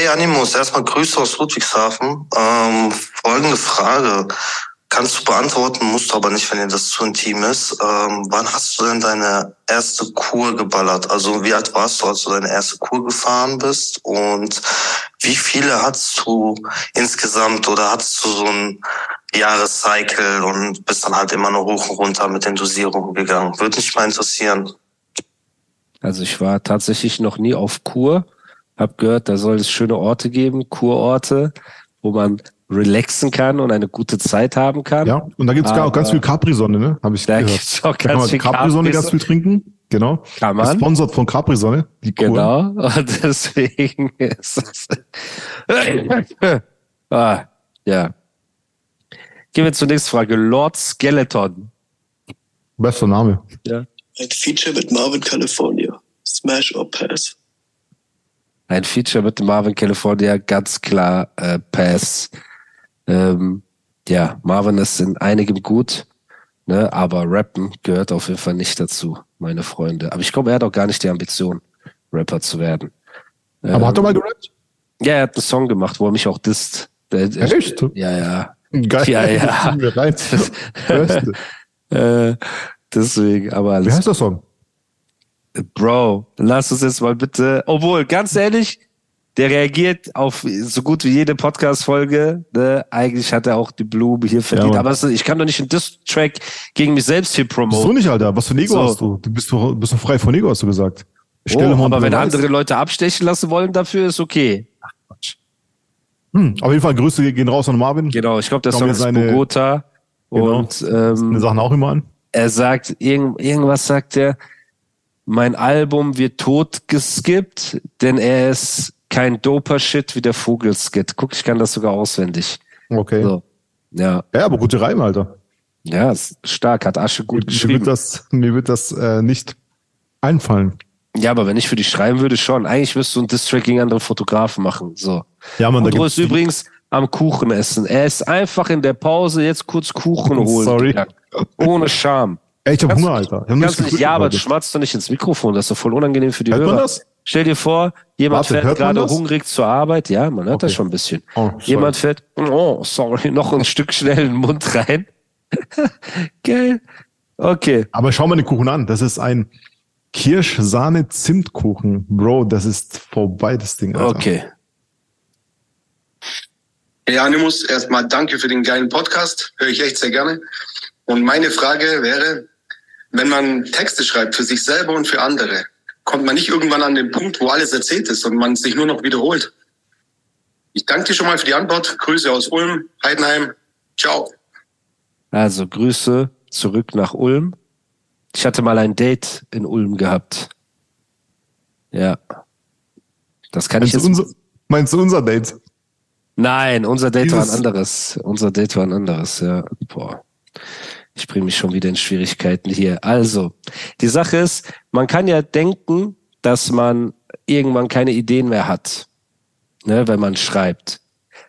Hey Animus, erstmal Grüße aus Ludwigshafen. Ähm, folgende Frage. Kannst du beantworten, musst du aber nicht, wenn dir das zu intim ist. Ähm, wann hast du denn deine erste Kur geballert? Also wie alt warst du, als du deine erste Kur gefahren bist? Und wie viele hattest du insgesamt oder hattest du so ein Jahrescycle und bist dann halt immer nur hoch und runter mit den Dosierungen gegangen? Würde mich mal interessieren. Also ich war tatsächlich noch nie auf Kur. Hab gehört, da soll es schöne Orte geben, Kurorte, wo man relaxen kann und eine gute Zeit haben kann. Ja, und da gibt's auch ganz viel Capri-Sonne, ne? Habe ich da gehört. Gibt's auch Da kann ganz man viel Capri-Sonne ganz viel trinken. Genau. Kann man. Gesponsert von Capri-Sonne. Genau. Und deswegen ist es. ah, ja. Gehen wir zur nächsten Frage. Lord Skeleton. Bester Name. Ja. Ein Feature mit Marvin California. Smash or Pass. Ein Feature mit dem Marvin California, ganz klar äh, Pass. Ähm, ja, Marvin ist in einigem gut, ne, aber Rappen gehört auf jeden Fall nicht dazu, meine Freunde. Aber ich glaube, er hat auch gar nicht die Ambition, Rapper zu werden. Aber Ähm, hat er mal gerappt? Ja, er hat einen Song gemacht, wo er mich auch disst. Der, Echt? Ja, ja. Geil. Ja, ja. Beste. Äh, deswegen, aber Wie alles. heißt der Song? Bro, lass uns jetzt mal bitte. Obwohl, ganz ehrlich, der reagiert auf so gut wie jede Podcast-Folge. Ne? Eigentlich hat er auch die Blume hier verdient. Mann. aber es- ich kann doch nicht einen Diss-Track gegen mich selbst hier So promoten. nicht, Alter. Was für ein Ego So. hast du? Du bist doch, bist doch frei von Ego, hast du gesagt. Oh, mal aber wenn Beweis. andere Leute abstechen lassen wollen, dafür ist okay. Hm, auf jeden Fall Grüße gehen raus an Marvin. Genau, ich glaube, der Kommen Song ist seine- Bogota. Genau. Und ähm, Sachen auch immer an. er sagt, irgend, irgendwas sagt er, mein Album wird tot geskippt, denn er ist kein doper Shit wie der Vogelskit. Guck, ich kann das sogar auswendig. Okay. So. Ja, Ja, aber gute Reime, Alter. ja, ist stark, hat Asche gut Mir wird geschrieben. das, mir wird das äh, nicht einfallen. Ja, aber wenn ich für dich schreiben würde, schon. Eigentlich wirst du ein Distrack gegen andere Fotografen machen. So. Ja, man, da Andro gibt's ist übrigens am Kuchen essen. Er ist einfach in der Pause jetzt kurz Kuchen holen. Sorry. Ohne Scham. Ey, ich hab Hunger, Alter. Ich hab das nicht, ja, aber gerade. schmatzt doch nicht ins Mikrofon. Das ist doch voll unangenehm für die Hört Hörer. man das? Stell dir vor, jemand Warte, fährt gerade das? hungrig zur Arbeit. Ja, man hört das Okay. schon ein bisschen. Oh. Jemand fährt, oh, sorry, noch ein Stück schnell in den Mund rein. Geil. Okay. Aber schau mal den Kuchen an. Das ist ein Kirsch-Sahne-Zimtkuchen. Bro, das ist vorbei, das Ding. Alter. Okay. Hey Animus, erstmal danke für den geilen Podcast. Höre ich echt sehr gerne. Und meine Frage wäre, wenn man Texte schreibt für sich selber und für andere, kommt man nicht irgendwann an den Punkt, wo alles erzählt ist und man sich nur noch wiederholt? Ich danke dir schon mal für die Antwort. Grüße aus Ulm, Heidenheim. Ciao. Also Grüße zurück nach Ulm. Ich hatte mal ein Date in Ulm gehabt. Ja. Das kann ich Meinst du, jetzt. unser, meinst du unser Date? Nein, unser Date war ein Dieses- anderes. Unser Date war ein anderes, ja. Boah. Ich bringe mich schon wieder in Schwierigkeiten hier. Also, die Sache ist, man kann ja denken, dass man irgendwann keine Ideen mehr hat, ne, wenn man schreibt.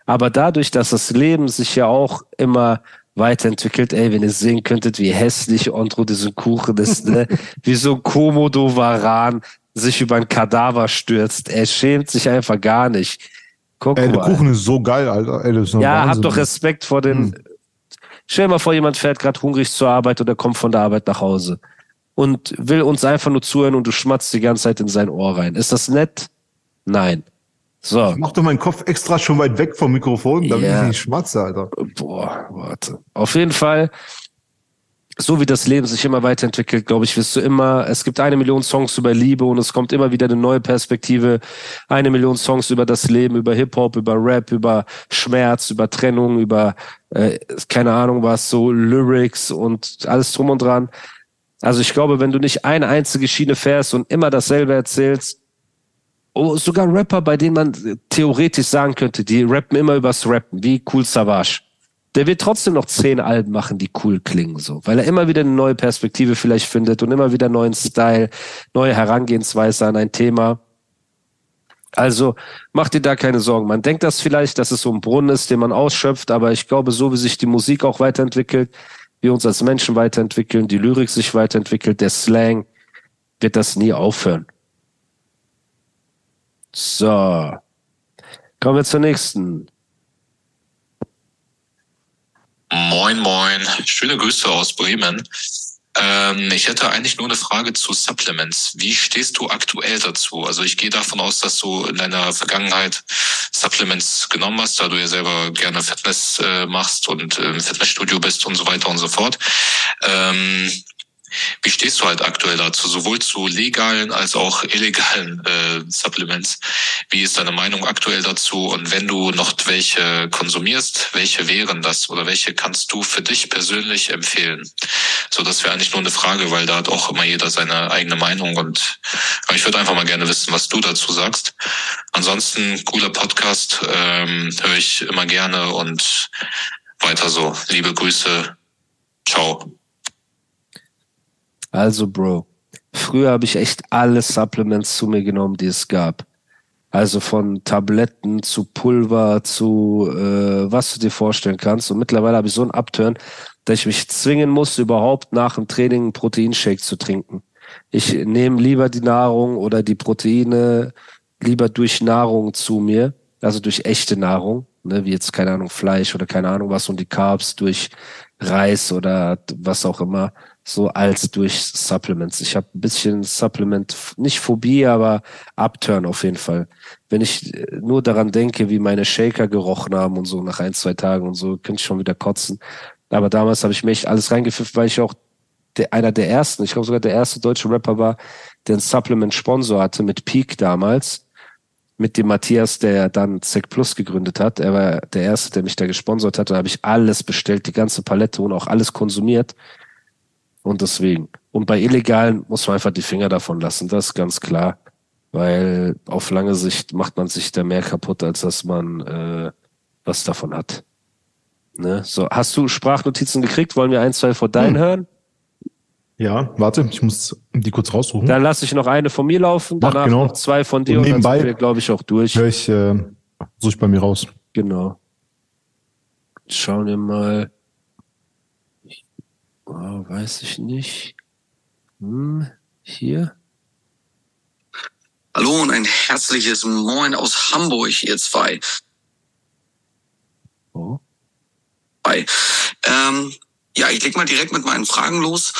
Aber dadurch, dass das Leben sich ja auch immer weiterentwickelt, ey, wenn ihr sehen könntet, wie hässlich Andro diesen Kuchen ist, ne? wie so ein Komodo-Varan sich über ein Kadaver stürzt. Er schämt sich einfach gar nicht. Guck Ey, der mal. Kuchen ist so geil, Alter. Ey, Ja, Wahnsinn. hab doch Respekt vor den. Stell dir mal vor, jemand fährt gerade hungrig zur Arbeit oder kommt von der Arbeit nach Hause und will uns einfach nur zuhören und du schmatzt die ganze Zeit in sein Ohr rein. Ist das nett? Nein. So, Mach doch meinen Kopf extra schon weit weg vom Mikrofon, damit Ja. ich nicht schmatze, Alter. boah, warte. Auf jeden Fall, so wie das Leben sich immer weiterentwickelt, glaube ich, wirst du immer, es gibt eine Million Songs über Liebe und es kommt immer wieder eine neue Perspektive. Eine Million Songs über das Leben, über Hip-Hop, über Rap, über Schmerz, über Trennung, über, äh, keine Ahnung was, so Lyrics und alles drum und dran. Also ich glaube, wenn du nicht eine einzige Schiene fährst und immer dasselbe erzählst, oh, sogar Rapper, bei denen man theoretisch sagen könnte, die rappen immer übers Rappen, wie Cool Savage. Der wird trotzdem noch zehn Alben machen, die cool klingen, so, weil er immer wieder eine neue Perspektive vielleicht findet und immer wieder neuen Style, neue Herangehensweise an ein Thema. Also mach dir da keine Sorgen. Man denkt das vielleicht, dass es so ein Brunnen ist, den man ausschöpft, aber ich glaube, so wie sich die Musik auch weiterentwickelt, wir uns als Menschen weiterentwickeln, die Lyrik sich weiterentwickelt, der Slang, wird das nie aufhören. So. Kommen wir zur nächsten. Moin, moin. Schöne Grüße aus Bremen. Ähm, ich hätte eigentlich nur eine Frage zu Supplements. Wie stehst du aktuell dazu? Also ich gehe davon aus, dass du in deiner Vergangenheit Supplements genommen hast, da du ja selber gerne Fitness äh, machst und im Fitnessstudio bist und so weiter und so fort. Ähm, wie stehst du halt aktuell dazu, sowohl zu legalen als auch illegalen äh, Supplements? Wie ist deine Meinung aktuell dazu? Und wenn du noch welche konsumierst, welche wären das oder welche kannst du für dich persönlich empfehlen? So, das wäre eigentlich nur eine Frage, weil da hat auch immer jeder seine eigene Meinung und aber ich würde einfach mal gerne wissen, was du dazu sagst. Ansonsten cooler Podcast, ähm, höre ich immer gerne und weiter so. Liebe Grüße. Ciao. Also, Bro, früher habe ich echt alle Supplements zu mir genommen, die es gab. Also von Tabletten zu Pulver zu äh, was du dir vorstellen kannst. Und mittlerweile habe ich so einen Upturn, dass ich mich zwingen muss, überhaupt nach dem Training einen Proteinshake zu trinken. Ich nehme lieber die Nahrung oder die Proteine lieber durch Nahrung zu mir, also durch echte Nahrung, ne, wie jetzt keine Ahnung Fleisch oder keine Ahnung was und die Carbs durch Reis oder was auch immer so als durch Supplements. Ich habe ein bisschen Supplement, nicht Phobie, aber Upturn auf jeden Fall. Wenn ich äh, nur daran denke, wie meine Shaker gerochen haben und so nach ein, zwei Tagen und so, könnte ich schon wieder kotzen. Aber damals habe ich mir echt alles reingepfiffen, weil ich auch der, einer der ersten, ich glaube sogar der erste deutsche Rapper war, der einen Supplement-Sponsor hatte mit Peak damals. Mit dem Matthias, der dann Sec Plus gegründet hat. Er war der erste, der mich da gesponsert hat. Da habe ich alles bestellt, die ganze Palette und auch alles konsumiert. Und deswegen. Und bei illegalen muss man einfach die Finger davon lassen, das ist ganz klar. Weil auf lange Sicht macht man sich da mehr kaputt, als dass man äh, was davon hat. Ne? So, hast du Sprachnotizen gekriegt? Wollen wir ein, zwei vor deinen hm. hören? Ja, warte, ich muss die kurz raussuchen. Dann lasse ich noch eine von mir laufen, danach Ach, genau. noch zwei von dir und, und nebenbei, dann sind wir, glaube ich, auch durch. Hör ich, äh, suche ich bei mir raus. Genau. Schauen wir mal. Oh, weiß ich nicht. Hm, hier. Hallo und ein herzliches Moin aus Hamburg, ihr zwei. Oh. Hi. Ähm, ja, ich leg mal direkt mit meinen Fragen los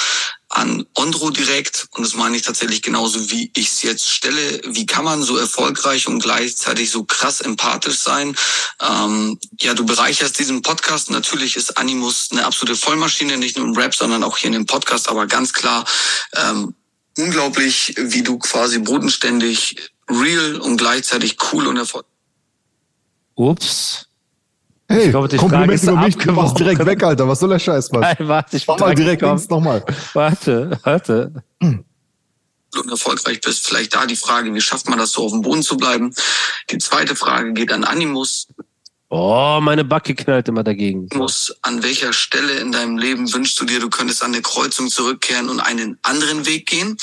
an Ondro direkt und das meine ich tatsächlich genauso, wie ich es jetzt stelle. Wie kann man so erfolgreich und gleichzeitig so krass empathisch sein? Ähm, ja, du bereicherst diesen Podcast. Natürlich ist Animus eine absolute Vollmaschine, nicht nur im Rap, sondern auch hier in dem Podcast, aber ganz klar ähm, unglaublich, wie du quasi bodenständig, real und gleichzeitig cool und erfolgreich. Ups. Hey, ich glaube, die Kompliment über mich, du machst direkt weg, Alter. Was soll der Scheiß, Mann? Nein, warte, ich Mach mal direkt links nochmal. Warte, warte. Und erfolgreich bist, vielleicht da die Frage, wie schafft man das so auf dem Boden zu bleiben? Die zweite Frage geht an Animus. Oh, meine Backe knallt immer dagegen. Muss, an welcher Stelle in deinem Leben wünschst du dir, du könntest an der Kreuzung zurückkehren und einen anderen Weg gehen?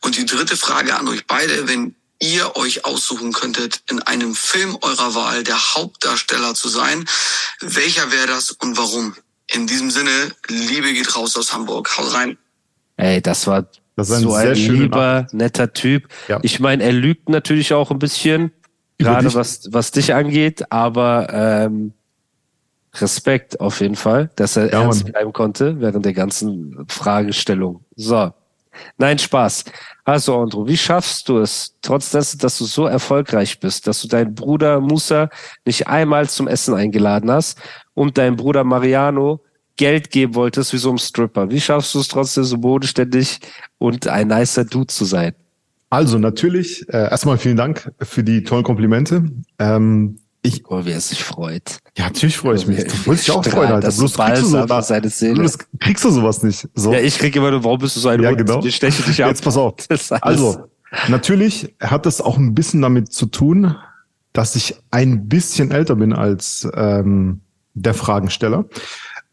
Und die dritte Frage an euch beide, wenn ihr euch aussuchen könntet, in einem Film eurer Wahl der Hauptdarsteller zu sein, welcher wäre das und warum? In diesem Sinne, Liebe geht raus aus Hamburg. Haut rein. Ey, das war das ein so ein lieber, netter Typ. Ja. Ich meine, er lügt natürlich auch ein bisschen, gerade was, was dich angeht, aber ähm, Respekt auf jeden Fall, dass er ja, ernst bleiben konnte während der ganzen Fragestellung. So. Nein, Spaß. Also, Andro, wie schaffst du es, trotz dessen, dass du so erfolgreich bist, dass du deinen Bruder Musa nicht einmal zum Essen eingeladen hast und deinen Bruder Mariano Geld geben wolltest wie so ein Stripper? Wie schaffst du es trotzdem so bodenständig und ein nicer Dude zu sein? Also natürlich, äh, erstmal vielen Dank für die tollen Komplimente. Ähm, ich, oh, wie er sich freut. Ja, natürlich freue ich mich. Du wolltest dich auch freuen, Alter. Bloß kriegst du, so, seine Seele. bloß kriegst du sowas nicht. So. Ja, ich krieg immer nur, warum bist du so ein ja, Hund? Genau. Ich steche dich ab. Jetzt pass auf. Also, natürlich hat das auch ein bisschen damit zu tun, dass ich ein bisschen älter bin als ähm, der Fragensteller.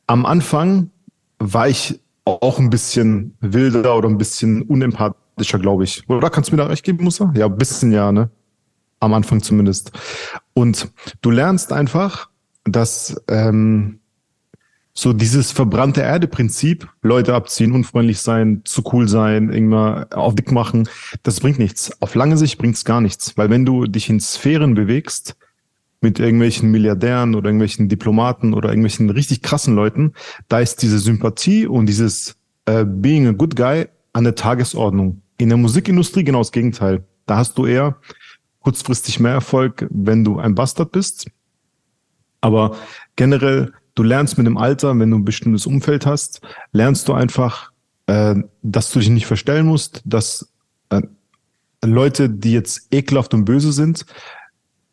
Am Anfang war ich auch ein bisschen wilder oder ein bisschen unempathischer, glaube ich. Oder kannst du mir da recht geben, Musa? Ja, ein bisschen ja, ne? Am Anfang zumindest. Und du lernst einfach, dass ähm, so dieses verbrannte Erde-Prinzip, Leute abziehen, unfreundlich sein, zu cool sein, irgendwann auf dick machen, das bringt nichts. Auf lange Sicht bringt es gar nichts. Weil wenn du dich in Sphären bewegst, mit irgendwelchen Milliardären oder irgendwelchen Diplomaten oder irgendwelchen richtig krassen Leuten, da ist diese Sympathie und dieses äh, Being a Good Guy an der Tagesordnung. In der Musikindustrie genau das Gegenteil. Da hast du eher kurzfristig mehr Erfolg, wenn du ein Bastard bist. Aber generell, du lernst mit dem Alter, wenn du ein bestimmtes Umfeld hast, lernst du einfach, äh, dass du dich nicht verstellen musst, dass äh, Leute, die jetzt ekelhaft und böse sind,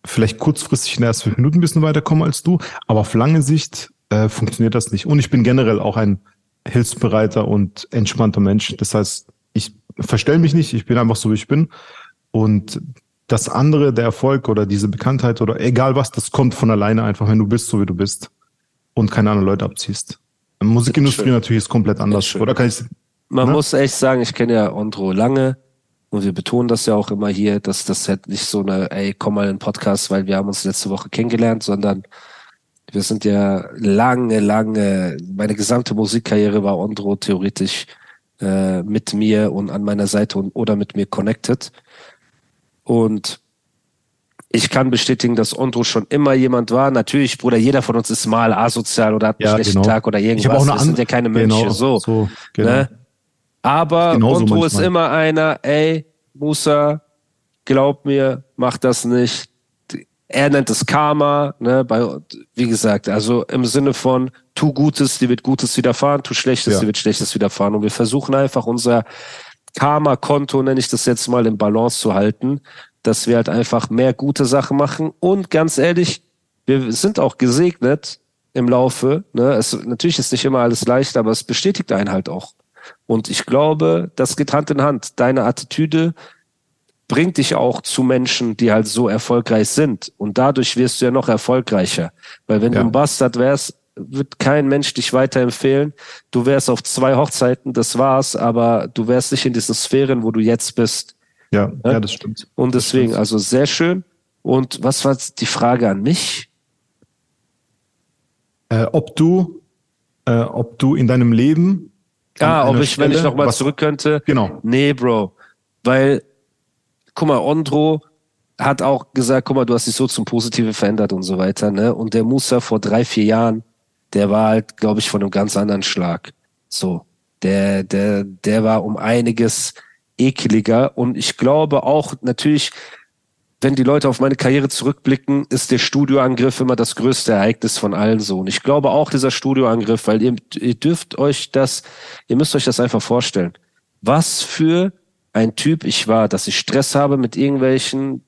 vielleicht kurzfristig in den ersten fünf Minuten ein bisschen weiterkommen als du, aber auf lange Sicht äh, funktioniert das nicht. Und ich bin generell auch ein hilfsbereiter und entspannter Mensch. Das heißt, ich verstell mich nicht, ich bin einfach so, wie ich bin. Und das andere, der Erfolg oder diese Bekanntheit oder egal was, das kommt von alleine einfach, wenn du bist, so wie du bist und keine anderen Leute abziehst. Musikindustrie natürlich ist komplett anders. Oder kann ich? Man ne? muss echt sagen, ich kenne ja Ondro lange und wir betonen das ja auch immer hier, dass das halt nicht so eine, ey, komm mal in den Podcast, weil wir haben uns letzte Woche kennengelernt, sondern wir sind ja lange, lange, meine gesamte Musikkarriere war Ondro theoretisch äh, mit mir und an meiner Seite und, oder mit mir connected. Und ich kann bestätigen, dass Ondro schon immer jemand war. Natürlich, Bruder, jeder von uns ist mal asozial oder hat einen ja, schlechten genau. Tag oder irgendwas. Ich auch eine Wir sind ja keine Mönche, genau, so. so genau. ne? Aber Ondro ist immer einer, ey, Musa, glaub mir, mach das nicht. Er nennt es Karma, ne, bei, wie gesagt, also im Sinne von, tu Gutes, dir wird Gutes widerfahren, tu Schlechtes, ja. dir wird Schlechtes widerfahren. Und wir versuchen einfach unser Karma-Konto, nenne ich das jetzt mal, in Balance zu halten, dass wir halt einfach mehr gute Sachen machen. Und ganz ehrlich, wir sind auch gesegnet im Laufe. Ne? Es, natürlich ist nicht immer alles leicht, aber es bestätigt einen halt auch. Und ich glaube, das geht Hand in Hand. Deine Attitüde bringt dich auch zu Menschen, die halt so erfolgreich sind. Und dadurch wirst du ja noch erfolgreicher. Weil wenn ja. du ein Bastard wärst, wird kein Mensch dich weiterempfehlen. Du wärst auf zwei Hochzeiten, das war's, aber du wärst nicht in diesen Sphären, wo du jetzt bist. Ja, ja, ja das stimmt. Und deswegen, also sehr schön. Und was war die Frage an mich? Äh, ob du, äh, ob du in deinem Leben Ah, ob ich, Stelle, wenn ich nochmal zurück könnte. Genau. Nee, Bro. Weil, guck mal, Ondro hat auch gesagt, guck mal, du hast dich so zum Positiven verändert und so weiter, ne? Und der Musa vor drei, vier Jahren, der war halt, glaube ich, von einem ganz anderen Schlag. So. Der, der, der war um einiges ekeliger. Und ich glaube auch natürlich, wenn die Leute auf meine Karriere zurückblicken, ist der Studioangriff immer das größte Ereignis von allen so. Und ich glaube auch dieser Studioangriff, weil ihr, ihr dürft euch das, ihr müsst euch das einfach vorstellen. Was für ein Typ ich war, dass ich Stress habe mit irgendwelchen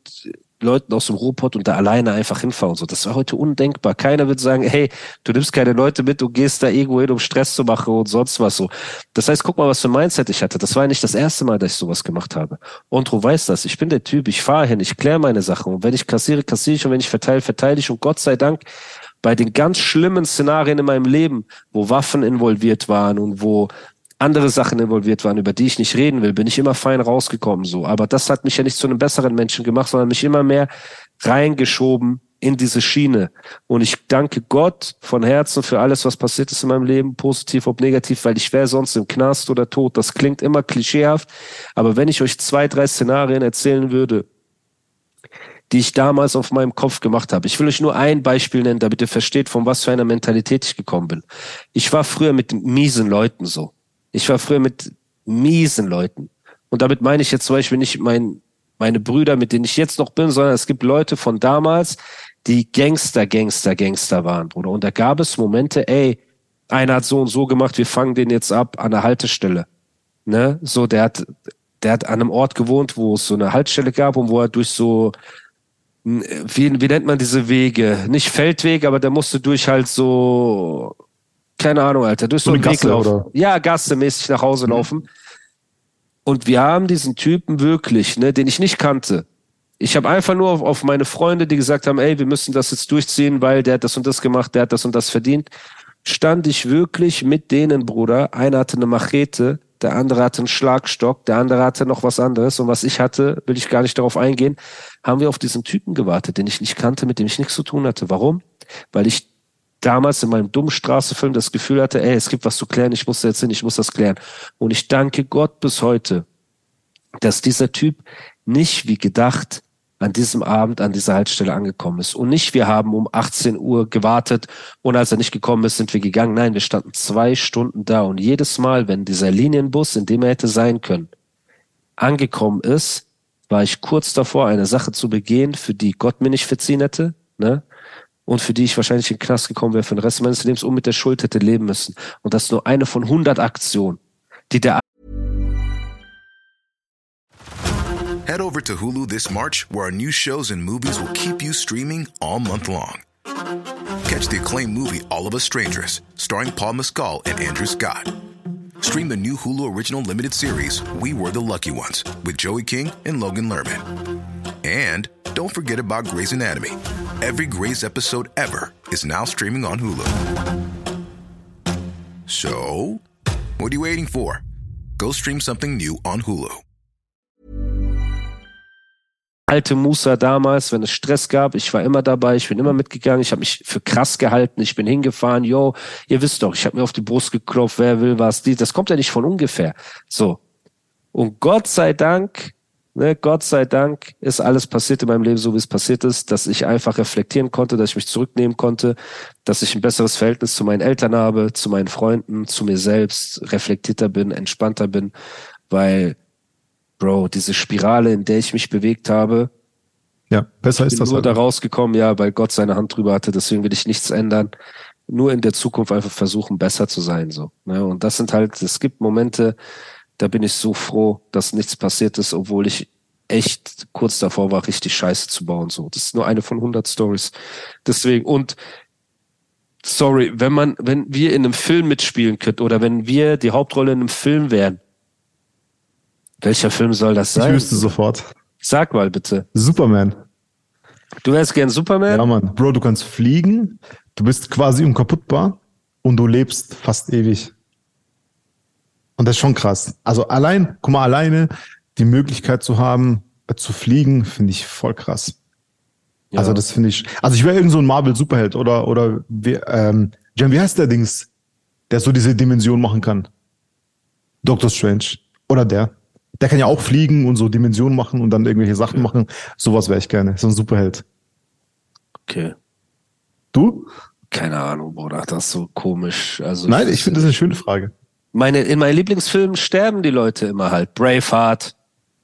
Leuten aus dem Ruhrpott und da alleine einfach hinfahren und so. Das war heute undenkbar. Keiner wird sagen, hey, du nimmst keine Leute mit und gehst da irgendwo hin, um Stress zu machen und sonst was so. Das heißt, guck mal, was für ein Mindset ich hatte. Das war nicht das erste Mal, dass ich sowas gemacht habe. Ondro weiß das. Ich bin der Typ, ich fahre hin, ich kläre meine Sachen. Und wenn ich kassiere, kassiere ich und wenn ich verteile, verteile ich. Und Gott sei Dank, bei den ganz schlimmen Szenarien in meinem Leben, wo Waffen involviert waren und wo andere Sachen involviert waren, über die ich nicht reden will, bin ich immer fein rausgekommen so. Aber das hat mich ja nicht zu einem besseren Menschen gemacht, sondern mich immer mehr reingeschoben in diese Schiene. Und ich danke Gott von Herzen für alles, was passiert ist in meinem Leben, positiv ob negativ, weil ich wäre sonst im Knast oder tot. Das klingt immer klischeehaft. Aber wenn ich euch zwei, drei Szenarien erzählen würde, die ich damals auf meinem Kopf gemacht habe. Ich will euch nur ein Beispiel nennen, damit ihr versteht, von was für einer Mentalität ich gekommen bin. Ich war früher mit miesen Leuten so. Ich war früher mit miesen Leuten. Und damit meine ich jetzt zum Beispiel nicht mein, meine Brüder, mit denen ich jetzt noch bin, sondern es gibt Leute von damals, die Gangster, Gangster, Gangster waren, Bruder. Und da gab es Momente, ey, einer hat so und so gemacht, wir fangen den jetzt ab an der Haltestelle. Ne? So, der hat, der hat an einem Ort gewohnt, wo es so eine Haltestelle gab und wo er durch so, wie, wie nennt man diese Wege? Nicht Feldwege, aber der musste durch halt so keine Ahnung, Alter, durch so, so einen Gasse, Weg Oder? Ja, Gasse mäßig nach Hause mhm. laufen. Und wir haben diesen Typen wirklich, ne, den ich nicht kannte. Ich habe einfach nur auf, auf meine Freunde, die gesagt haben, ey, wir müssen das jetzt durchziehen, weil der hat das und das gemacht, der hat das und das verdient. Stand ich wirklich mit denen, Bruder. Einer hatte eine Machete, der andere hatte einen Schlagstock, der andere hatte noch was anderes. Und was ich hatte, will ich gar nicht darauf eingehen, haben wir auf diesen Typen gewartet, den ich nicht kannte, mit dem ich nichts zu tun hatte. Warum? Weil ich damals in meinem dummen Straßenfilm das Gefühl hatte, ey, es gibt was zu klären, ich muss jetzt hin, ich muss das klären. Und ich danke Gott bis heute, dass dieser Typ nicht wie gedacht an diesem Abend an dieser Haltestelle angekommen ist. Und nicht, wir haben um 18 Uhr gewartet und als er nicht gekommen ist, sind wir gegangen. Nein, wir standen zwei Stunden da und jedes Mal, wenn dieser Linienbus, in dem er hätte sein können, angekommen ist, war ich kurz davor, eine Sache zu begehen, für die Gott mir nicht verziehen hätte, ne? Und für die ich wahrscheinlich in den Knast gekommen wäre für den Rest meines Lebens und mit der Schuld hätte leben müssen. Und das ist nur eine von 100 Aktionen, die der Head over to Hulu this March, where our new shows and movies will keep you streaming all month long. Catch the acclaimed movie All of Us Strangers, starring Paul Mescal and Andrew Scott. Stream the new Hulu original limited series We Were the Lucky Ones with Joey King and Logan Lerman. And don't forget about Grey's Anatomy. Every Grey's episode ever is now streaming on Hulu. So, what are you waiting for? Go stream something new on Hulu. alte Musa damals, wenn es Stress gab, ich war immer dabei, ich bin immer mitgegangen, ich habe mich für krass gehalten, ich bin hingefahren, yo, ihr wisst doch, ich habe mir auf die Brust geklopft, wer will was, das kommt ja nicht von ungefähr. So. Und Gott sei Dank, ne, Gott sei Dank ist alles passiert in meinem Leben, so wie es passiert ist, dass ich einfach reflektieren konnte, dass ich mich zurücknehmen konnte, dass ich ein besseres Verhältnis zu meinen Eltern habe, zu meinen Freunden, zu mir selbst, reflektierter bin, entspannter bin, weil Bro, diese Spirale, in der ich mich bewegt habe. Ja, besser ist bin das. nur Halt. da rausgekommen, ja, weil Gott seine Hand drüber hatte, deswegen will ich nichts ändern. Nur in der Zukunft einfach versuchen, besser zu sein, so. Ne? Und das sind halt, es gibt Momente, da bin ich so froh, dass nichts passiert ist, obwohl ich echt kurz davor war, richtig Scheiße zu bauen, so. Das ist nur eine von 100 Stories. Deswegen, und, sorry, wenn man, wenn wir in einem Film mitspielen könnten oder wenn wir die Hauptrolle in einem Film wären, welcher Film soll das sein? Ich wüsste sofort. Sag mal bitte. Superman. Du wärst gern Superman? Ja, Mann. Bro, du kannst fliegen, du bist quasi unkaputtbar und du lebst fast ewig. Und das ist schon krass. Also allein, guck mal, alleine die Möglichkeit zu haben, äh, zu fliegen, finde ich voll krass. Ja. Also das finde ich, also ich wäre irgend so ein Marvel-Superheld oder, oder wie, ähm, Jem, wie heißt der Dings, der so diese Dimension machen kann? Doctor Strange. Oder der. Der kann ja auch fliegen und so Dimensionen machen und dann irgendwelche Sachen machen. Sowas wäre ich gerne. So ein Superheld. Okay. Du? Keine Ahnung, Bruder. Das ist so komisch. Also Nein, ich finde das eine schöne Frage. Meine, in meinen Lieblingsfilmen sterben die Leute immer halt. Braveheart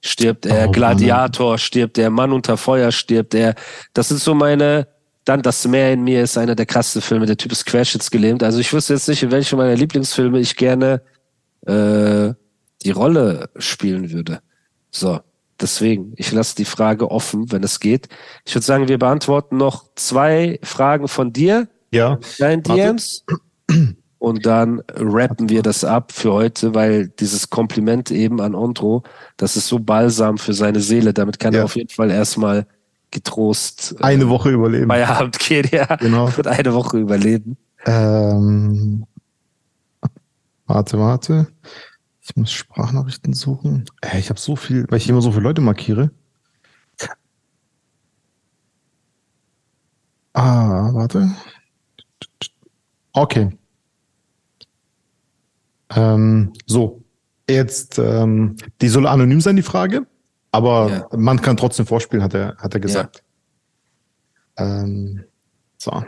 stirbt er, Oh, Gladiator stirbt er, Mann unter Feuer stirbt er. Das sind so meine, dann das Meer in mir ist einer der krassesten Filme. Der Typ ist querschnittsgelähmt. Also ich wüsste jetzt nicht, in welchem meiner Lieblingsfilme ich gerne äh, die Rolle spielen würde. So, deswegen, ich lasse die Frage offen, wenn es geht. Ich würde sagen, wir beantworten noch zwei Fragen von dir, Ja. deinen Warte. Und dann rappen wir das ab für heute, weil dieses Kompliment eben an Ondro, das ist so balsam für seine Seele. Damit kann Ja. er auf jeden Fall erstmal getrost äh, Eine Woche überleben. Feierabend gehen, ja. Genau. Wird eine Woche überleben. Ähm, warte, warte. Ich muss Sprachnachrichten suchen. Äh, ich habe so viel, weil ich immer so viele Leute markiere. Ah, warte. Okay. Ähm, so, jetzt, ähm, die soll anonym sein, die Frage, aber Ja. man kann trotzdem vorspielen, hat er, hat er gesagt. Ähm, so.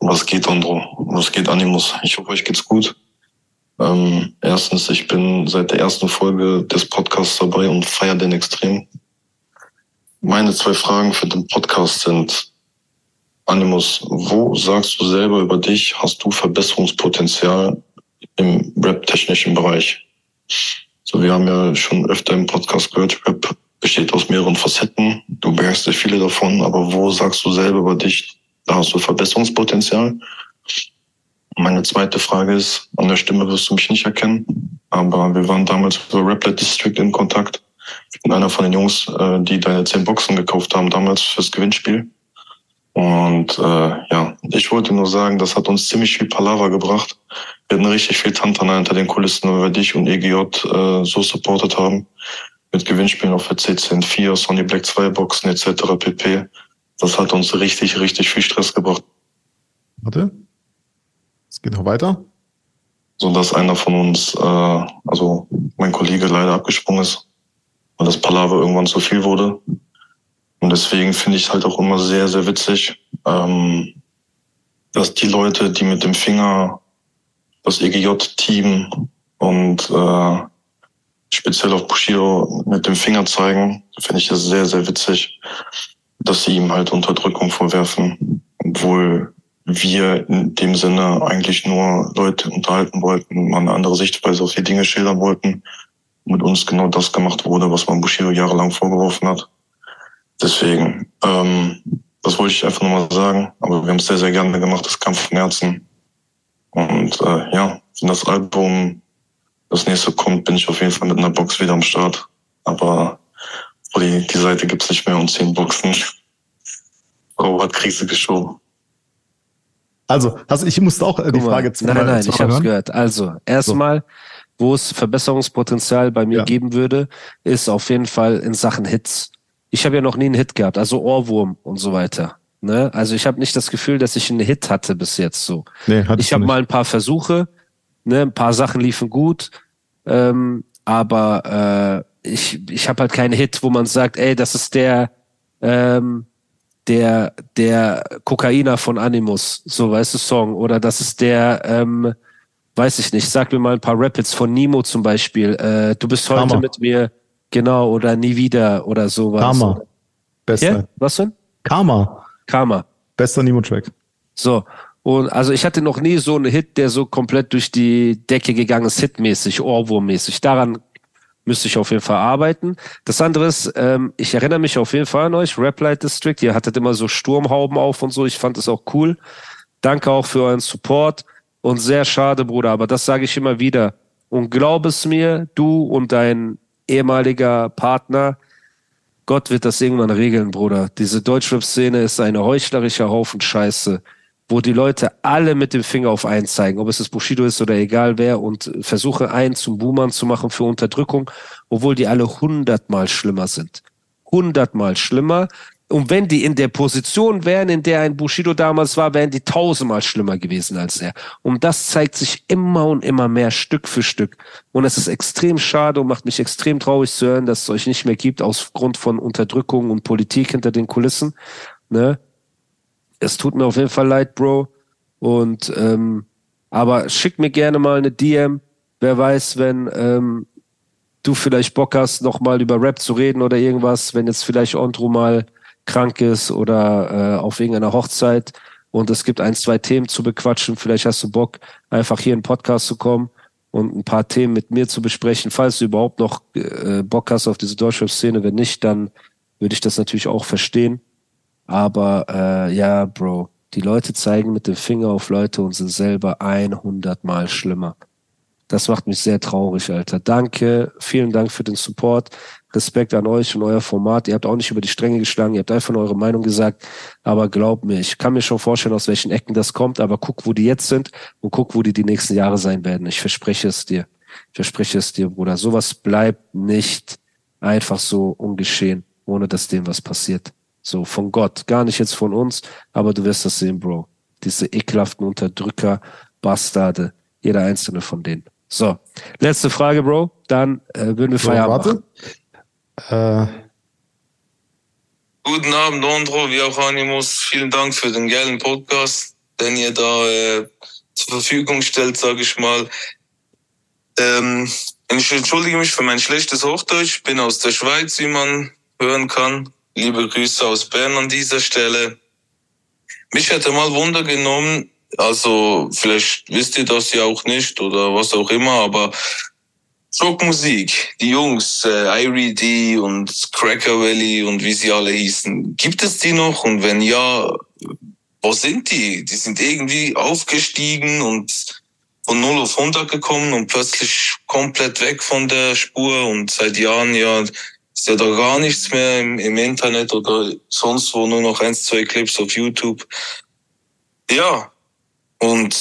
Was geht, Andro? Was geht, Animus? Ich hoffe, euch geht's gut. Ähm, erstens, ich bin seit der ersten Folge des Podcasts dabei und feiere den extrem. Meine zwei Fragen für den Podcast sind, Animus, wo sagst du selber über dich, hast du Verbesserungspotenzial im rap-technischen Bereich? So, wir haben ja schon öfter im Podcast gehört, Rap besteht aus mehreren Facetten. Du beherrschst ja viele davon, aber wo sagst du selber über dich, da hast du Verbesserungspotenzial? Meine zweite Frage ist, an der Stimme wirst du mich nicht erkennen, aber wir waren damals über Raplet District in Kontakt. Bin einer von den Jungs, äh, die deine zehn Boxen gekauft haben damals fürs Gewinnspiel. Und äh, ja, ich wollte nur sagen, das hat uns ziemlich viel Palaver gebracht. Wir hatten richtig viel Tantana hinter den Kulissen, weil wir dich und EGJ äh, so supportet haben. Mit Gewinnspielen auf der C10 Sony Black 2 Boxen etc. pp. Das hat uns richtig, richtig viel Stress gebracht. Warte. Es geht noch weiter. so dass einer von uns, äh, also mein Kollege leider abgesprungen ist, weil das Palaver irgendwann zu viel wurde. Und deswegen finde ich halt auch immer sehr, sehr witzig, ähm, dass die Leute, die mit dem Finger das EGJ-Team und äh, speziell auf Bushido mit dem Finger zeigen, finde ich das sehr, sehr witzig, dass sie ihm halt Unterdrückung vorwerfen, obwohl wir in dem Sinne eigentlich nur Leute unterhalten wollten, mal eine andere Sichtweise auf die Dinge schildern wollten. Mit uns genau das gemacht wurde, was man Bushido jahrelang vorgeworfen hat. Deswegen, ähm, das wollte ich einfach nochmal sagen. Aber wir haben es sehr, sehr gerne gemacht. Das kam von Herzen. Und äh, ja, wenn das Album das nächste kommt, bin ich auf jeden Fall mit einer Box wieder am Start. Aber die, die Seite gibt's nicht mehr und zehn Boxen. Frau hat Krise geschoben. Also, also ich musste auch äh, die Frage zu Nein, nein, ich habe es gehört. Also, erstmal, so. wo es Verbesserungspotenzial bei mir ja. geben würde, ist auf jeden Fall in Sachen Hits. Ich habe ja noch nie einen Hit gehabt, also Ohrwurm und so weiter. Ne? Also ich habe nicht das Gefühl, dass ich einen Hit hatte bis jetzt so. Nee, ich habe mal ein paar Versuche, ne? ein paar Sachen liefen gut, ähm, aber äh, ich, ich habe halt keinen Hit, wo man sagt, ey, das ist der ähm, der der Kokainer von Animus, so weißt du Song, oder das ist der ähm, weiß ich nicht, sag mir mal ein paar Rapids von Nemo zum Beispiel. Äh, du bist heute Hammer. mit mir Genau, oder nie wieder oder sowas. Karma. Bester. Ja? Was denn? Karma. Karma. Bester Nemo-Track. So. Und also ich hatte noch nie so einen Hit, der so komplett durch die Decke gegangen ist, hitmäßig, Ohrwurmmäßig. Daran müsste ich auf jeden Fall arbeiten. Das andere ist, ähm, ich erinnere mich auf jeden Fall an euch, Rap Light District. Ihr hattet immer so Sturmhauben auf und so. Ich fand das auch cool. Danke auch für euren Support. Und sehr schade, Bruder, aber das sage ich immer wieder. Und glaub es mir, du und dein ehemaliger Partner. Gott wird das irgendwann regeln, Bruder. Diese Deutschrap-Szene ist eine heuchlerische Haufen Scheiße, wo die Leute alle mit dem Finger auf einen zeigen, ob es das Bushido ist oder egal wer, und versuchen einen zum Boomern zu machen für Unterdrückung, obwohl die alle hundertmal schlimmer sind. Hundertmal schlimmer. Und wenn die in der Position wären, in der ein Bushido damals war, wären die tausendmal schlimmer gewesen als er. Und das zeigt sich immer und immer mehr Stück für Stück. Und es ist extrem schade und macht mich extrem traurig zu hören, dass es euch nicht mehr gibt, aufgrund von Unterdrückung und Politik hinter den Kulissen. Ne? Es tut mir auf jeden Fall leid, Bro. Und ähm, aber schick mir gerne mal eine DM. Wer weiß, wenn ähm, du vielleicht Bock hast, nochmal über Rap zu reden oder irgendwas, wenn jetzt vielleicht Andro mal krank ist oder äh, auf irgendeiner Hochzeit und es gibt ein, zwei Themen zu bequatschen. Vielleicht hast du Bock, einfach hier in den Podcast zu kommen und ein paar Themen mit mir zu besprechen, falls du überhaupt noch äh, Bock hast auf diese Deutschrap-Szene. Wenn nicht, dann würde ich das natürlich auch verstehen. Aber äh, ja, Bro, die Leute zeigen mit dem Finger auf Leute und sind selber 100 Mal schlimmer. Das macht mich sehr traurig, Alter. Danke, vielen Dank für den Support. Respekt an euch und euer Format. Ihr habt auch nicht über die Stränge geschlagen, ihr habt einfach eure Meinung gesagt. Aber glaub mir, ich kann mir schon vorstellen, aus welchen Ecken das kommt. Aber guck, wo die jetzt sind und guck, wo die die nächsten Jahre sein werden. Ich verspreche es dir. Ich verspreche es dir, Bruder. Sowas bleibt nicht einfach so ungeschehen, ohne dass dem was passiert. So von Gott, gar nicht jetzt von uns, aber du wirst das sehen, Bro. Diese ekelhaften Unterdrücker, Bastarde, jeder einzelne von denen. So, letzte Frage, Bro. Dann äh, würden wir Feierabend machen. Äh. Guten Abend, Andro, wie auch Animus. Vielen Dank für den geilen Podcast, den ihr da äh, zur Verfügung stellt, sage ich mal. Ähm, ich entschuldige mich für mein schlechtes Hochdeutsch. Ich bin aus der Schweiz, wie man hören kann. Liebe Grüße aus Bern an dieser Stelle. Mich hätte mal Wunder genommen, also vielleicht wisst ihr das ja auch nicht oder was auch immer, aber Rockmusik, die Jungs, äh, Irie D und Cracker Valley und wie sie alle hießen, gibt es die noch? Und wenn ja, wo sind die? Die sind irgendwie aufgestiegen und von 0 auf 100 gekommen und plötzlich komplett weg von der Spur und seit Jahren ja ist ja da gar nichts mehr im, im Internet oder sonst wo, nur noch eins, zwei Clips auf YouTube. Ja, und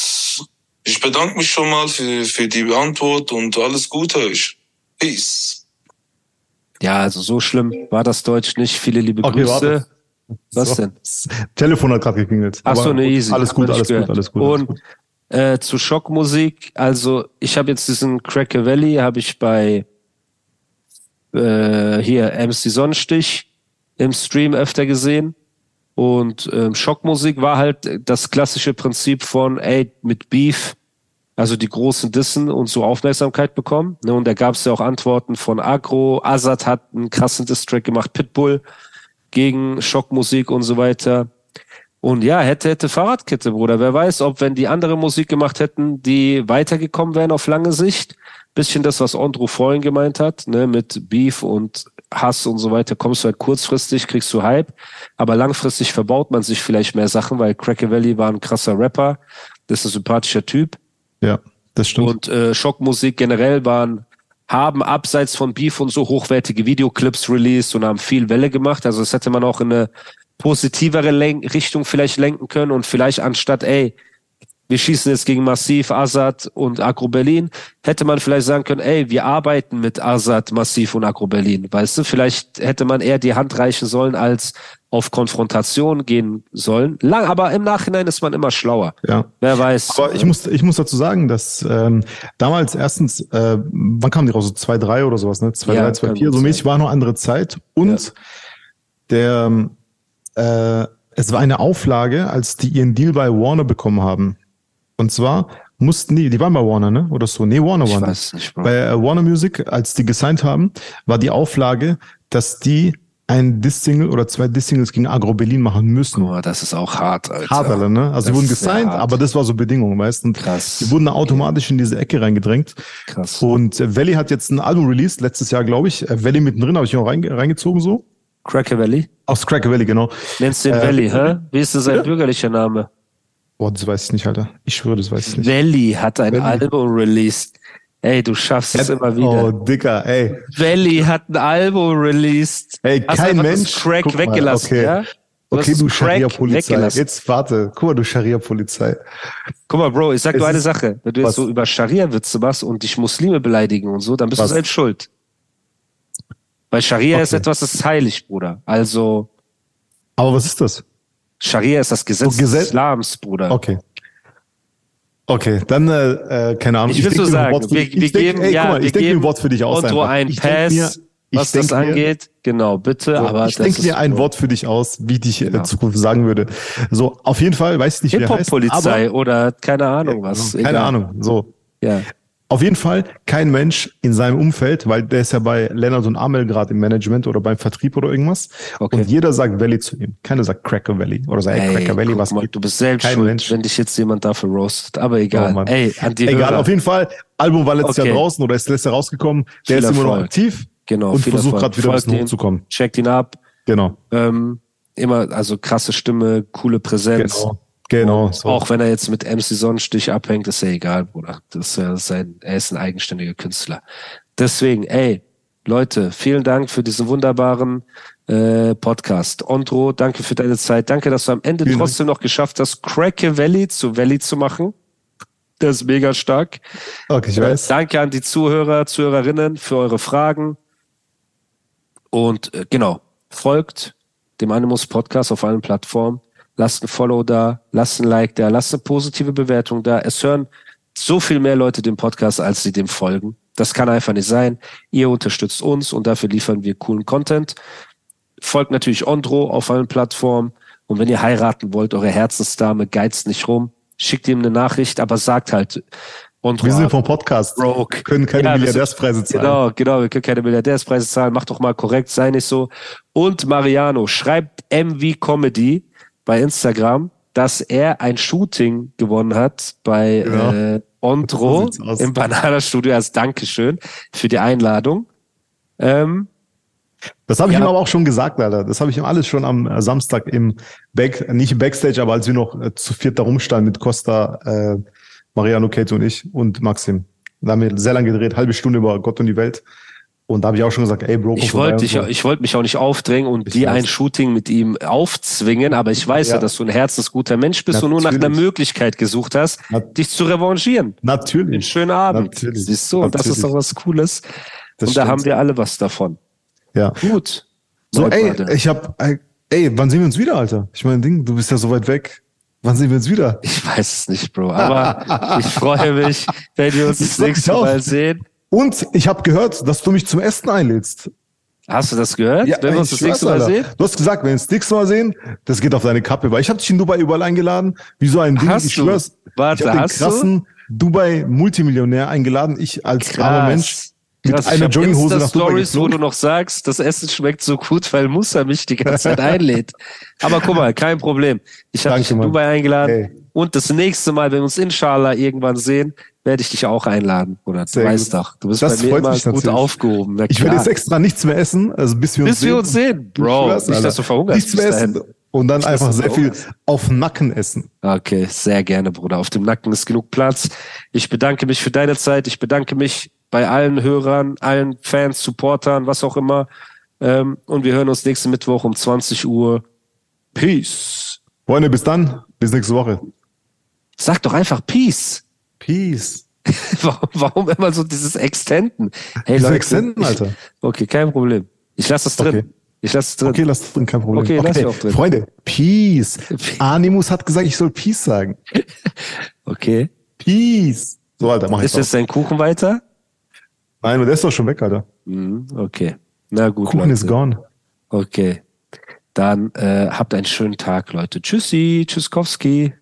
ich bedanke mich schon mal für, für die Antwort und alles Gute euch. Peace. Ja, also so schlimm war das Deutsch nicht. Viele liebe okay, Grüße. Warte. Was so. denn? Telefon hat gerade geklingelt. Ach so, ne, easy. Alles gut, alles gut, alles gut. Und Äh, zu Schockmusik, also ich habe jetzt diesen Cracker Valley, habe ich bei äh, hier MC Sonnenstich im Stream öfter gesehen. Und ähm, Schockmusik war halt das klassische Prinzip von, ey, mit Beef, also die großen Dissen und so Aufmerksamkeit bekommen. Ne? Und da gab es ja auch Antworten von Agro, Azad hat einen krassen Distrack gemacht, Pitbull gegen Schockmusik und so weiter. Und ja, hätte, hätte Fahrradkette, Bruder. Wer weiß, ob wenn die andere Musik gemacht hätten, die weitergekommen wären auf lange Sicht. Bisschen das, was Andrew vorhin gemeint hat, ne, mit Beef und Hass und so weiter, kommst du halt kurzfristig, kriegst du Hype, aber langfristig verbaut man sich vielleicht mehr Sachen, weil Cracker Valley war ein krasser Rapper, das ist ein sympathischer Typ. Ja, das stimmt. Und äh, Schockmusik generell waren, haben abseits von Beef und so hochwertige Videoclips released und haben viel Welle gemacht. Also das hätte man auch in eine positivere Len Richtung vielleicht lenken können und vielleicht anstatt, ey, wir schießen jetzt gegen Massiv, Assad und Agro Berlin, hätte man vielleicht sagen können, ey, wir arbeiten mit Assad, Massiv und Agro Berlin. Weißt du, vielleicht hätte man eher die Hand reichen sollen, als auf Konfrontation gehen sollen. Lang, aber im Nachhinein ist man immer schlauer. Ja. Wer weiß. Aber ich muss, ich muss dazu sagen, dass ähm, damals erstens, äh, wann kamen die raus? So 2, 3 oder sowas, ne? 2, Ja, 3, 2, kann 4, gut so mäßig war noch andere Zeit. Und der äh, es war eine Auflage, als die ihren Deal bei Warner bekommen haben. Und zwar mussten die, die waren bei Warner, ne? Oder so. Nee, Warner waren. weiß nicht, Bro. Bei äh, Warner Music, als die gesigned haben, war die Auflage, dass die ein Diss-Single oder zwei Diss-Singles gegen Agro Berlin machen müssen. Boah, das ist auch hart, Alter. Hart, Alter, ne? Also Das die wurden gesigned, aber das war so Bedingung, weißt du? Krass. Die wurden automatisch in diese Ecke reingedrängt. Krass. Und äh, Valley hat jetzt ein Album released, letztes Jahr, glaube ich. Äh, Valley mittendrin habe ich auch reinge reingezogen so. Cracker Valley? Aus Cracker Valley, genau. Nennst den Äh, Valley, hä? Wie ist denn sein bitte? bürgerlicher Name? Boah, das weiß ich nicht, Alter. Ich schwöre, das weiß ich nicht. Valley hat ein Valley. Album released. Ey, du schaffst es immer wieder. Oh, Dicker, ey. Valley hat ein Album released. Ey, Hast kein Mensch. Crack Guck mal, weggelassen, okay. ja? Du okay, du Scharia-Polizei. Jetzt warte. Guck mal, du Scharia-Polizei. Guck mal, Bro, ich sag Es nur eine ist- Sache. Wenn du jetzt was? so über Scharia-Witze machst und dich Muslime beleidigen und so, dann bist Was? du selbst schuld. Weil Scharia ist Okay. etwas, das ist heilig, Bruder. Also, Aber was ist das? Scharia ist das Gesetz So, Gesetz- des Islams, Bruder. Okay. Okay, dann, äh, äh, keine Ahnung. Ich will so sagen, Wort für wir, dich- wir ich denk- geben, ey, ja, mal, wir ich denke mir geben ein Wort für dich aus. Otto ein Pass, mir- was das mir- angeht. Genau, bitte, So, aber ich denke mir ein so. Wort für dich aus, wie ich dich Genau. in Zukunft sagen würde. So, auf jeden Fall, weiß ich nicht, wie er heißt. Hip-Hop-Polizei oder keine Ahnung was. Keine egal. Ahnung. So. Ja. Auf jeden Fall kein Mensch in seinem Umfeld, weil der ist ja bei Lennart und Amel gerade im Management oder beim Vertrieb oder irgendwas. Okay. Und jeder sagt Valley zu ihm. Keiner sagt Cracker Valley oder sagt, ey, Cracker Valley, was mal, geht? du bist selbst Kein schuld, Mensch. wenn dich jetzt jemand dafür roastet. Aber egal. Oh, Mann. Ey, Egal, Hörer. auf jeden Fall. Album war letztes Okay. Jahr draußen oder ist letztes Jahr rausgekommen. Der Viel ist immer noch Erfolg. aktiv Genau, und versucht Erfolg. gerade wieder ein Folgt bisschen ihn, hochzukommen. Checkt ihn ab. Genau. Ähm, immer, also krasse Stimme, coole Präsenz. Genau. Genau. So. Auch wenn er jetzt mit MC Sonnenstich abhängt, ist ja egal, Bruder. Das ist ja sein, er ist ein eigenständiger Künstler. Deswegen, ey, Leute, vielen Dank für diesen wunderbaren äh, Podcast. Ondro, danke für deine Zeit. Danke, dass du am Ende Vielen trotzdem noch geschafft hast, Cracker Valley zu Valley zu machen. Das ist mega stark. Okay, ich Äh, weiß. Danke an die Zuhörer, Zuhörerinnen für eure Fragen. Und äh, genau, folgt dem Animus Podcast auf allen Plattformen. Lasst ein Follow da, lasst ein Like da, lasst eine positive Bewertung da. Es hören so viel mehr Leute den Podcast, als sie dem folgen. Das kann einfach nicht sein. Ihr unterstützt uns und dafür liefern wir coolen Content. Folgt natürlich Ondro auf allen Plattformen. Und wenn ihr heiraten wollt, eure Herzensdame, geizt nicht rum. Schickt ihm eine Nachricht, aber sagt halt, Ondro Wir sind vom Podcast. broke. Wir können keine Ja, Milliardärspreise zahlen. Genau, genau, wir können keine Milliardärspreise zahlen. Mach doch mal korrekt, sei nicht so. Und Mariano, schreibt MV Comedy bei Instagram, dass er ein Shooting gewonnen hat bei Genau. äh, Ondro im Bananastudio als Dankeschön für die Einladung. Ähm, Das habe ich Ja. ihm aber auch schon gesagt, Alter. Das habe ich ihm alles schon am äh, Samstag im Back, nicht im Backstage, aber als wir noch äh, zu viert da rumstanden mit Costa, äh, Mariano, Kate und ich und Maxim. Da haben wir sehr lange gedreht, halbe Stunde über Gott und die Welt. Und da habe ich auch schon gesagt, ey Bro, ich wollte so. ich wollte mich auch nicht aufdrängen und Ich dir weiß. ein Shooting mit ihm aufzwingen, aber ich weiß ja, Ja. dass du ein herzensguter Mensch bist und nur nach einer Natürlich. Möglichkeit gesucht hast, Nat- dich zu revanchieren. Natürlich. schönen Abend. Natürlich. Siehst du, und das ist Natürlich. doch was Cooles. Das und da stimmt. haben wir alle was davon. Ja. Gut. So, ey, ich hab, ey, ey, wann sehen wir uns wieder, Alter? Ich meine, Ding, du bist ja so weit weg. Wann sehen wir uns wieder? Ich weiß es nicht, Bro. Aber ich freue mich, wenn wir uns das nächste Mal sehen. Und ich habe gehört, dass du mich zum Essen einlädst. Hast du das gehört? Ja, wenn wir uns das nächste Mal sehen? Du hast gesagt, wenn wir uns das nächste Mal sehen, das geht auf deine Kappe. Weil ich habe dich in Dubai überall eingeladen, wie so ein Ding. Hast ich du? schwör's. Warte, ich hab den hast du? krassen Dubai-Multimillionär eingeladen. Ich als armer Mensch mit Krass, einer ich hab Jogginghose nach Stories, wo du noch sagst, das Essen schmeckt so gut, weil Musa mich die ganze Zeit einlädt. Aber guck mal, kein Problem. Ich habe dich in. Dubai eingeladen. Hey. Und das nächste Mal, wenn wir uns inshallah irgendwann sehen, werde ich dich auch einladen. Oder du Sehr weißt gut. doch, du bist Das bei mir immer gut natürlich. aufgehoben. Na Ich werde jetzt extra nichts mehr essen, also bis wir uns Bis sehen. wir uns sehen, Ich Bro. schwör's, nicht, dass du verhungerst. Nichts mehr bis dahin. essen. Und dann dass einfach sehr viel auf den Nacken essen. Okay, sehr gerne, Bruder. Auf dem Nacken ist genug Platz. Ich bedanke mich für deine Zeit. Ich bedanke mich bei allen Hörern, allen Fans, Supportern, was auch immer. Ähm, und wir hören uns nächsten Mittwoch um 20 Uhr. Peace. Freunde, bis dann. Bis nächste Woche. Sag doch einfach Peace. Peace. Warum, warum immer so dieses Extenden? Hey, Diese Leute, Extenden, ich- Alter. Okay, kein Problem. Ich lasse es drin. Okay. Ich lasse es drin. Okay, lass drin, kein Problem. Okay, lass ich auch drin. Freunde, Peace. Animus hat gesagt, ich soll Peace sagen. Okay. Peace. So, Alter, mach ich Ist jetzt dein Kuchen weiter? Nein, der ist doch schon weg, Alter. Mhm, okay. Na gut. Kuchen Leute. is gone. Okay. Dann äh, habt einen schönen Tag, Leute. Tschüssi, Tschüsskowski.